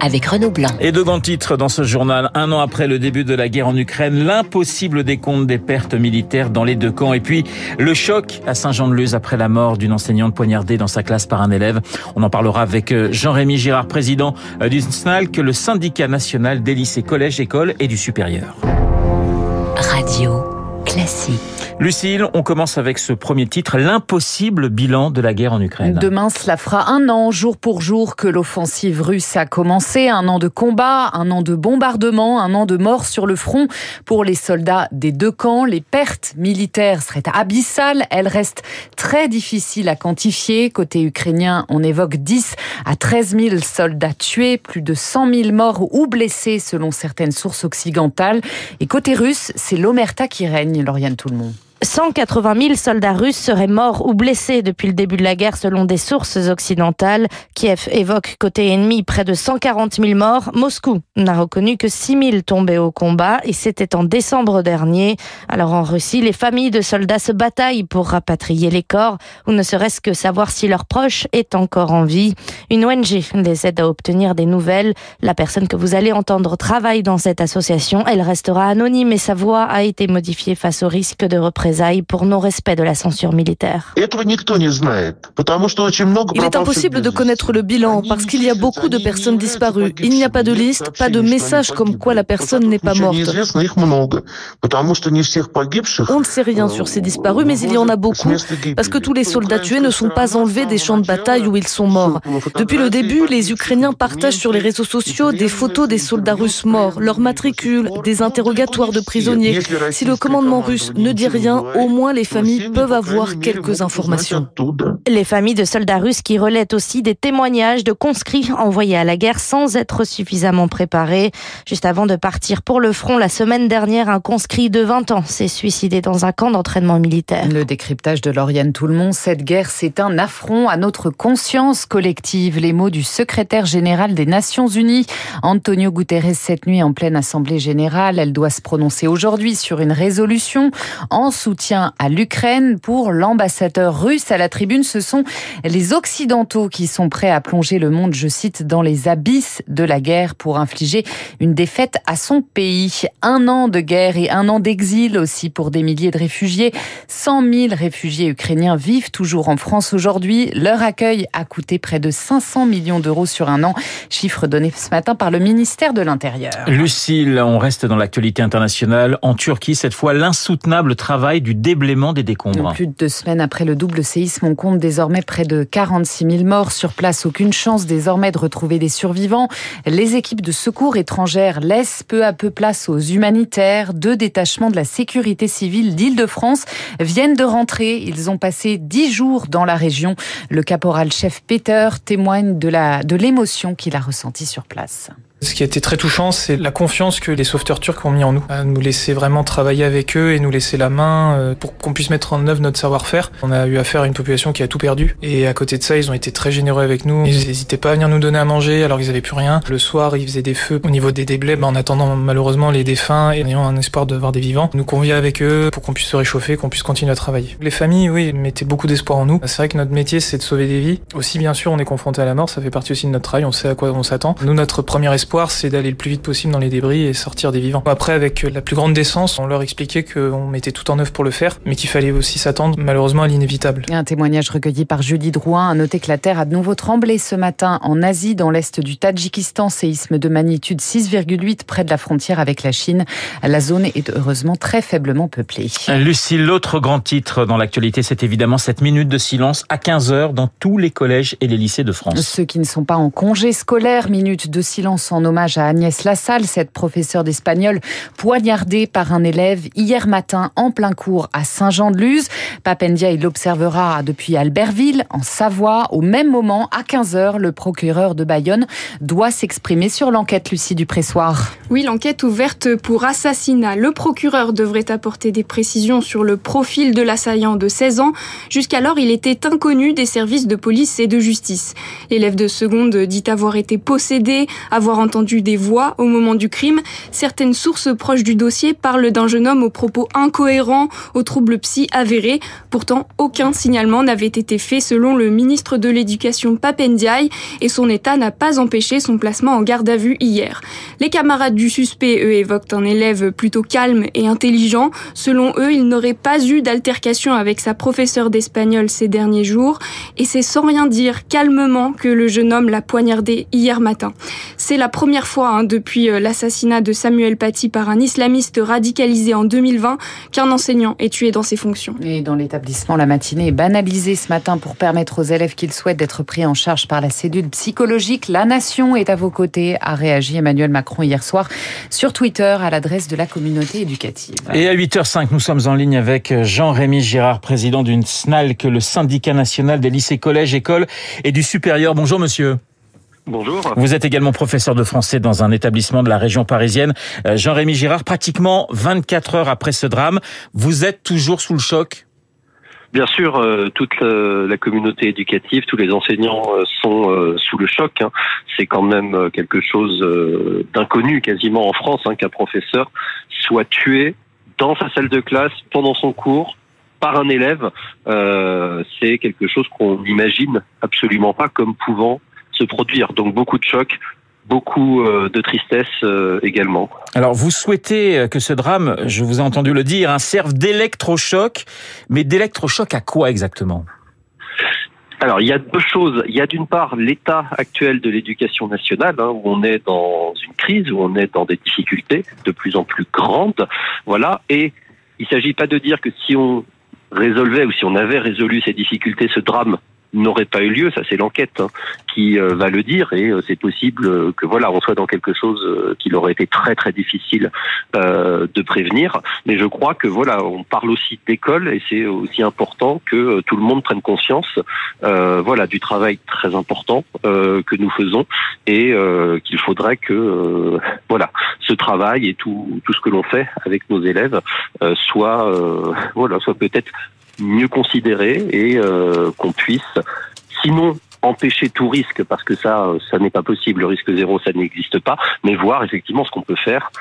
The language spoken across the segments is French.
avec Renaud Blanc. Et deux grands titres dans ce journal. Un an après le début de la guerre en Ukraine, l'impossible décompte des pertes militaires dans les deux camps. Et puis, le choc à Saint-Jean-de-Luz après la mort d'une enseignante poignardée dans sa classe par un élève. On en parlera avec euh, Jean-Rémy Girard, président euh, du SNALC, le syndicat national des lycées, collèges, écoles et du supérieur. Radio Classique. Lucille, on commence avec ce premier titre, l'impossible bilan de la guerre en Ukraine. Demain, cela fera un an, jour pour jour, que l'offensive russe a commencé. Un an de combat, un an de bombardement, un an de morts sur le front. Pour les soldats des deux camps, les pertes militaires seraient abyssales. Elles restent très difficiles à quantifier. Côté ukrainien, on évoque 10 à 13 000 soldats tués, plus de 100 000 morts ou blessés selon certaines sources occidentales. Et côté russe, c'est l'omerta qui règne, Lauriane Tout le monde. 180 000 soldats russes seraient morts ou blessés depuis le début de la guerre selon des sources occidentales. Kiev évoque côté ennemi près de 140 000 morts. Moscou n'a reconnu que 6 000 tombés au combat et c'était en décembre dernier. Alors en Russie, les familles de soldats se bataillent pour rapatrier les corps ou ne serait-ce que savoir si leur proche est encore en vie. Une ONG les aide à obtenir des nouvelles. La personne que vous allez entendre travaille dans cette association. Elle restera anonyme et sa voix a été modifiée face au risque de représailles pour non-respect de la censure militaire. Il est impossible de connaître le bilan parce qu'il y a beaucoup de personnes disparues. Il n'y a pas de liste, pas de message comme quoi la personne n'est pas morte. On ne sait rien sur ces disparus, mais il y en a beaucoup parce que tous les soldats tués ne sont pas enlevés des champs de bataille où ils sont morts. Depuis le début, les Ukrainiens partagent sur les réseaux sociaux des photos des soldats russes morts, leurs matricules, des interrogatoires de prisonniers. Si le commandement russe ne dit rien, au moins les familles peuvent avoir quelques informations. Les familles de soldats russes qui relaient aussi des témoignages de conscrits envoyés à la guerre sans être suffisamment préparés. Juste avant de partir pour le front, la semaine dernière, un conscrit de 20 ans s'est suicidé dans un camp d'entraînement militaire. Le décryptage de Lauriane Toulmont, cette guerre, c'est un affront à notre conscience collective. Les mots du secrétaire général des Nations Unies, Antonio Guterres, cette nuit en pleine assemblée générale. Elle doit se prononcer aujourd'hui sur une résolution en soutien à l'Ukraine. Pour l'ambassadeur russe à la tribune, ce sont les Occidentaux qui sont prêts à plonger le monde, je cite, dans les abysses de la guerre pour infliger une défaite à son pays. Un an de guerre et un an d'exil aussi pour des milliers de réfugiés. 100 000 réfugiés ukrainiens vivent toujours en France aujourd'hui. Leur accueil a coûté près de 500 millions d'euros sur un an, chiffre donné ce matin par le ministère de l'Intérieur. Lucille, on reste dans l'actualité internationale. En Turquie, cette fois, l'insoutenable travail du déblaiement des décombres. Plus de deux semaines après le double séisme, on compte désormais près de 46 000 morts sur place. Aucune chance désormais de retrouver des survivants. Les équipes de secours étrangères laissent peu à peu place aux humanitaires. Deux détachements de la sécurité civile d'Île-de-France viennent de rentrer. Ils ont passé dix jours dans la région. Le caporal-chef Peter témoigne de la de l'émotion qu'il a ressentie sur place. Ce qui a été très touchant, c'est la confiance que les sauveteurs turcs ont mis en nous, à nous laisser vraiment travailler avec eux et nous laisser la main euh, pour qu'on puisse mettre en œuvre notre savoir-faire. On a eu affaire à une population qui a tout perdu et à côté de ça, ils ont été très généreux avec nous. Ils n'hésitaient pas à venir nous donner à manger alors qu'ils avaient plus rien. Le soir, ils faisaient des feux au niveau des déblais en attendant malheureusement les défunts et en ayant un espoir de voir des vivants. Nous conviait avec eux pour qu'on puisse se réchauffer, qu'on puisse continuer à travailler. Les familles, oui, mettaient beaucoup d'espoir en nous. C'est vrai que notre métier, c'est de sauver des vies. Aussi, bien sûr, on est confronté à la mort, ça fait partie aussi de notre travail, on sait à quoi on s'attend. Nous, notre premier espoir, c'est d'aller le plus vite possible dans les débris et sortir des vivants. Après, avec la plus grande décence, on leur expliquait qu'on mettait tout en œuvre pour le faire, mais qu'il fallait aussi s'attendre malheureusement à l'inévitable. Un témoignage recueilli par Julie Drouin a noté que la Terre a de nouveau tremblé ce matin en Asie, dans l'est du Tadjikistan, séisme de magnitude 6,8 près de la frontière avec la Chine. La zone est heureusement très faiblement peuplée. Lucie, l'autre grand titre dans l'actualité, c'est évidemment cette minute de silence à 15h dans tous les collèges et les lycées de France. Ceux qui ne sont pas en congé scolaire, minute de silence en hommage à Agnès Lassalle, cette professeure d'espagnol poignardée par un élève hier matin en plein cours à Saint-Jean-de-Luz. Papendia, il l'observera depuis Albertville, en Savoie. Au même moment, à 15h, le procureur de Bayonne doit s'exprimer sur l'enquête Lucie du Pressoir. Oui, l'enquête ouverte pour assassinat. Le procureur devrait apporter des précisions sur le profil de l'assaillant de 16 ans. Jusqu'alors, il était inconnu des services de police et de justice. L'élève de seconde dit avoir été possédé, avoir entendu des voix au moment du crime. Certaines sources proches du dossier parlent d'un jeune homme aux propos incohérents, aux troubles psy avérés. Pourtant, aucun signalement n'avait été fait selon le ministre de l'Éducation Papendiaï et son état n'a pas empêché son placement en garde à vue hier. Les camarades du suspect, eux, évoquent un élève plutôt calme et intelligent. Selon eux, il n'aurait pas eu d'altercation avec sa professeure d'espagnol ces derniers jours et c'est sans rien dire calmement que le jeune homme l'a poignardé hier matin. C'est la première fois hein, depuis euh, l'assassinat de Samuel Paty par un islamiste radicalisé en 2020 qu'un enseignant est tué dans ses fonctions. Et dans l'établissement, la matinée est banalisée ce matin pour permettre aux élèves qu'ils souhaitent d'être pris en charge par la cellule psychologique. La nation est à vos côtés, a réagi Emmanuel Macron hier soir sur Twitter à l'adresse de la communauté éducative. Et à 8h05, nous sommes en ligne avec Jean-Rémy Girard, président d'une SNALC, le syndicat national des lycées, collèges, écoles et du supérieur. Bonjour monsieur. Bonjour. Vous êtes également professeur de français dans un établissement de la région parisienne. Euh, Jean-Rémy Girard, pratiquement 24 heures après ce drame, vous êtes toujours sous le choc? Bien sûr, euh, toute la communauté éducative, tous les enseignants euh, sont sous le choc. Hein. C'est quand même quelque chose d'inconnu quasiment en France hein, qu'un professeur soit tué dans sa salle de classe pendant son cours par un élève. C'est quelque chose qu'on n'imagine absolument pas comme pouvant se produire. Donc beaucoup de chocs, beaucoup euh, de tristesse euh, également. Alors vous souhaitez que ce drame, je vous ai entendu le dire, hein, serve d'électrochoc, mais d'électrochoc à quoi exactement? Alors, il y a deux choses. Il y a d'une part l'état actuel de l'éducation nationale, hein, où on est dans une crise, où on est dans des difficultés de plus en plus grandes. Voilà. Et il ne s'agit pas de dire que si on résolvait ou si on avait résolu ces difficultés, ce drame n'aurait pas eu lieu, ça c'est l'enquête hein, qui euh, va le dire et euh, c'est possible euh, que voilà on soit dans quelque chose qu'il aurait été très très difficile de prévenir. Mais je crois que voilà on parle aussi d'école et c'est aussi important que tout le monde prenne conscience voilà du travail très important que nous faisons et qu'il faudrait que voilà ce travail et tout tout ce que l'on fait avec nos élèves soit voilà soit peut-être mieux considéré et euh, qu'on puisse, sinon empêcher tout risque, parce que ça, ça n'est pas possible, le risque zéro, ça n'existe pas, mais voir effectivement ce qu'on peut faire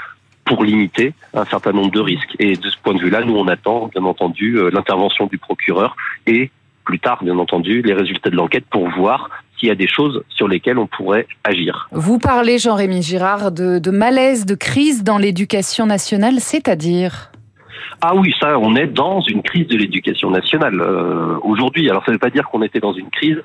pour limiter un certain nombre de risques. Et de ce point de vue-là, nous, on attend, bien entendu, euh, l'intervention du procureur et, plus tard, bien entendu, les résultats de l'enquête pour voir s'il y a des choses sur lesquelles on pourrait agir. Vous parlez, Jean-Rémy Girard, de, de malaise, de crise dans l'éducation nationale, c'est-à-dire? Ah oui, ça, on est dans une crise de l'éducation nationale euh, aujourd'hui. Alors ça ne veut pas dire qu'on était dans une crise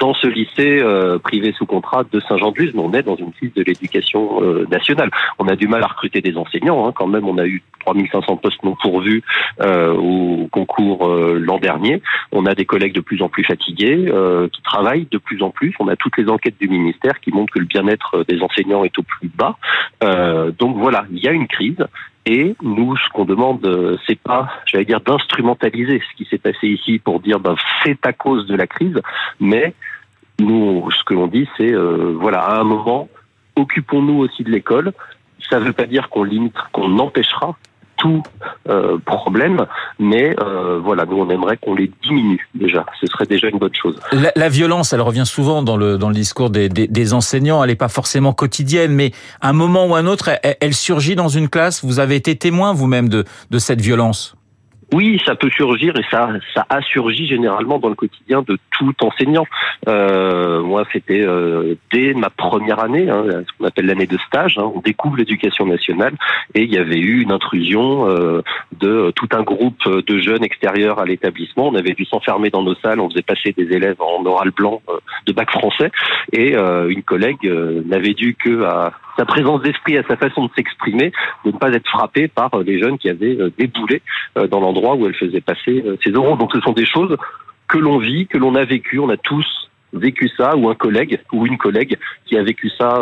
dans ce lycée euh, privé sous contrat de Saint-Jean-de-Luz, mais on est dans une crise de l'éducation euh, nationale. On a du mal à recruter des enseignants, hein, quand même. On a eu 3500 postes non pourvus au concours l'an dernier. On a des collègues de plus en plus fatigués, qui travaillent de plus en plus. On a toutes les enquêtes du ministère qui montrent que le bien-être des enseignants est au plus bas. donc voilà, il y a une crise. Et nous, ce qu'on demande, euh, c'est pas, j'allais dire, d'instrumentaliser ce qui s'est passé ici pour dire, ben, c'est à cause de la crise, mais nous, ce que l'on dit, c'est, euh, voilà, à un moment, occupons-nous aussi de l'école. Ça ne veut pas dire qu'on limite, qu'on empêchera tout euh, problème, mais euh, voilà, nous on aimerait qu'on les diminue déjà. Ce serait déjà une bonne chose. La, violence, elle revient souvent dans le dans le discours des, des, enseignants. Elle n'est pas forcément quotidienne, mais à un moment ou à un autre, elle, elle surgit dans une classe. Vous avez été témoin vous-même de de cette violence? Oui, ça peut surgir et ça, ça a surgi généralement dans le quotidien de tout enseignant. Euh, moi, c'était euh, dès ma première année, hein, ce qu'on appelle l'année de stage. Hein, on découvre l'éducation nationale et il y avait eu une intrusion euh, de tout un groupe de jeunes extérieurs à l'établissement. On avait dû s'enfermer dans nos salles, on faisait passer des élèves en oral blanc de bac français et une collègue n'avait dû que à sa présence d'esprit, à sa façon de s'exprimer, de ne pas être frappé par euh, les jeunes qui avaient euh, déboulé euh, dans l'endroit où elle faisait passer ses euros. Donc ce sont des choses que l'on vit, que l'on a vécu, on a tous vécu ça, ou un collègue ou une collègue qui a vécu ça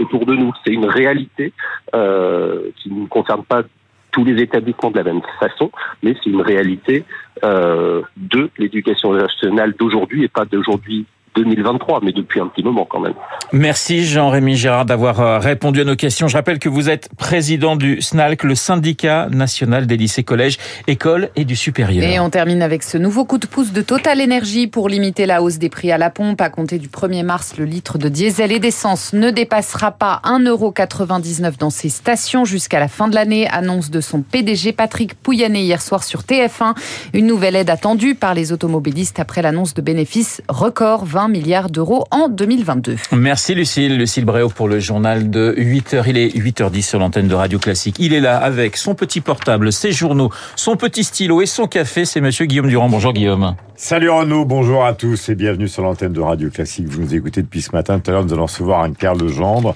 autour de nous. C'est une réalité qui ne concerne pas tous les établissements de la même façon, mais c'est une réalité de l'éducation nationale d'aujourd'hui et pas d'aujourd'hui 2023, mais depuis un petit moment quand même. Merci Jean-Rémy Gérard d'avoir euh, répondu à nos questions. Je rappelle que vous êtes président du SNALC, le syndicat national des lycées, collèges, écoles et du supérieur. Et on termine avec ce nouveau coup de pouce de Total Energy pour limiter la hausse des prix à la pompe. À compter du 1er mars, le litre de diesel et d'essence ne dépassera pas 1,99€ dans ses stations jusqu'à la fin de l'année, annonce de son PDG Patrick Pouyanné hier soir sur TF1. Une nouvelle aide attendue par les automobilistes après l'annonce de bénéfices record 20 milliards d'euros en 2022. Merci Lucille, Lucille Bréau pour le journal de 8h. Il est 8h10 sur l'antenne de Radio Classique. Il est là avec son petit portable, ses journaux, son petit stylo et son café. C'est monsieur Guillaume Durand. Bonjour Guillaume. Salut Renaud, bonjour à tous et bienvenue sur l'antenne de Radio Classique. Vous nous écoutez depuis ce matin. Tout à l'heure, nous allons recevoir un Carl Legendre.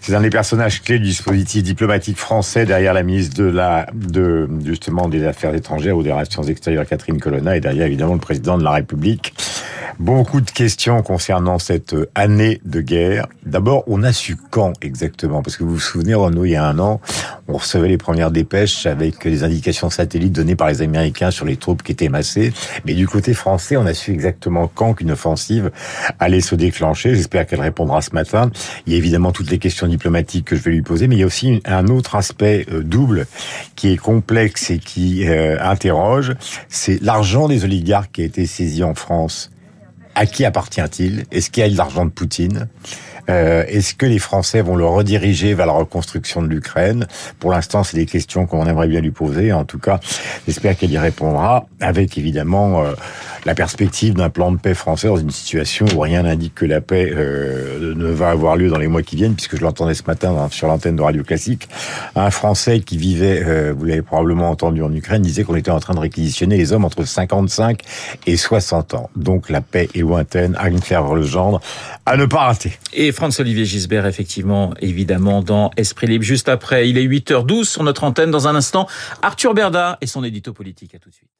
C'est un des personnages clés du dispositif diplomatique français derrière la ministre de la, de, justement, des Affaires étrangères ou des Relations extérieures, Catherine Colonna, et derrière, évidemment, le président de la République. Beaucoup de questions concernant cette année de guerre. D'abord, on a su quand exactement? Parce que vous vous souvenez, Renaud, il y a un an, on recevait les premières dépêches avec les indications satellites données par les Américains sur les troupes qui étaient massées. Mais du côté français, on a su exactement quand qu'une offensive allait se déclencher. J'espère qu'elle répondra ce matin. Il y a évidemment toutes les questions diplomatiques que je vais lui poser, mais il y a aussi un autre aspect euh, double qui est complexe et qui euh, interroge. C'est l'argent des oligarques qui a été saisi en France à qui appartient-il? Est-ce qu'il y a de l'argent de Poutine? Euh, Est-ce que les Français vont le rediriger vers la reconstruction de l'Ukraine? Pour l'instant, c'est des questions qu'on aimerait bien lui poser. En tout cas, j'espère qu'elle y répondra, avec évidemment euh, la perspective d'un plan de paix français dans une situation où rien n'indique que la paix euh, ne va avoir lieu dans les mois qui viennent, puisque je l'entendais ce matin sur l'antenne de Radio Classique. Un Français qui vivait, vous l'avez probablement entendu en Ukraine, disait qu'on était en train de réquisitionner les hommes entre 55 et 60 ans. Donc la paix est lointaine, Anne-Claire Legendre, à ne pas rater. Et Franz-Olivier Gisbert, effectivement, évidemment, dans Esprit Libre. Juste après, il est 8h12 sur notre antenne. Dans un instant, Arthur Berda et son édito politique. À tout de suite.